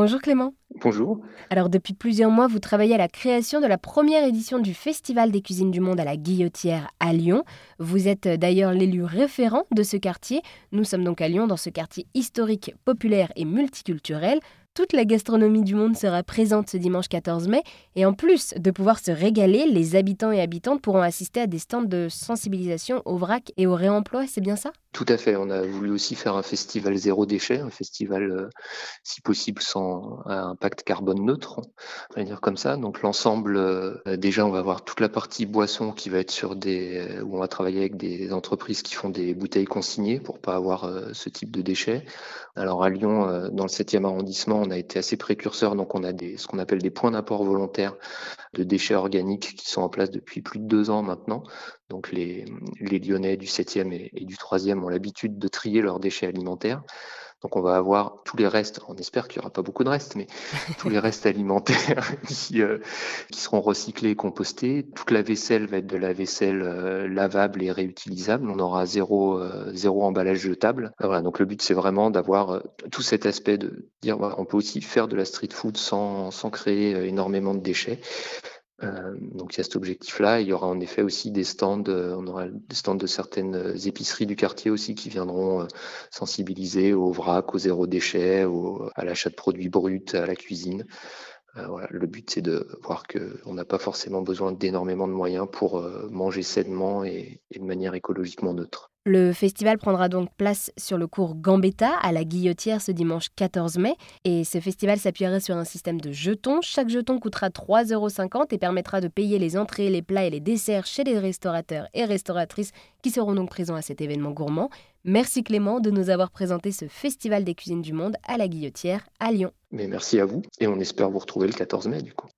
Bonjour Clément. Bonjour. Alors depuis plusieurs mois, vous travaillez à la création de la première édition du Festival des cuisines du monde à la Guillotière à Lyon. Vous êtes d'ailleurs l'élu référent de ce quartier. Nous sommes donc à Lyon dans ce quartier historique, populaire et multiculturel. Toute la gastronomie du monde sera présente ce dimanche 14 mai et en plus de pouvoir se régaler, les habitants et habitantes pourront assister à des stands de sensibilisation au vrac et au réemploi, c'est bien ça? Tout à fait, on a voulu aussi faire un festival zéro déchet, un festival euh, si possible sans impact carbone neutre, on va dire comme ça. Donc l'ensemble, euh, déjà on va avoir toute la partie boisson qui va être sur des euh, où on va travailler avec des entreprises qui font des bouteilles consignées pour pas avoir ce type de déchets. Alors à Lyon, dans le 7e arrondissement, on a été assez précurseur, donc on a ce qu'on appelle des points d'apport volontaires de déchets organiques qui sont en place depuis plus de deux ans maintenant. Donc les, les Lyonnais du 7e et, et du 3e ont l'habitude de trier leurs déchets alimentaires. Donc on va avoir tous les restes, on espère qu'il n'y aura pas beaucoup de restes, mais tous les restes alimentaires qui, euh, qui, seront recyclés et compostés. Toute la vaisselle va être de la vaisselle euh, lavable et réutilisable. On aura zéro, euh, zéro emballage jetable. Voilà, donc le but c'est vraiment d'avoir tout cet aspect de dire on peut aussi faire de la street food sans, sans créer énormément de déchets. Euh, donc il y a cet objectif-là. Il y aura en effet aussi des stands, euh, on aura des stands de certaines euh, épiceries du quartier aussi qui viendront sensibiliser au vrac, au zéro déchet, à l'achat de produits bruts, à la cuisine. le but c'est de voir qu'on n'a pas forcément besoin d'énormément de moyens pour manger sainement et de manière écologiquement neutre. Le festival prendra donc place sur le cours Gambetta à la Guillotière ce dimanche 14 mai. Et ce festival s'appuiera sur un système de jetons. Chaque jeton coûtera 3,50 euros et permettra de payer les entrées, les plats et les desserts chez les restaurateurs et restauratrices qui seront donc présents à cet événement gourmand. Merci Clément de nous avoir présenté ce Festival des cuisines du monde à la Guillotière à Lyon. Mais merci à vous et on espère vous retrouver le 14 mai du coup.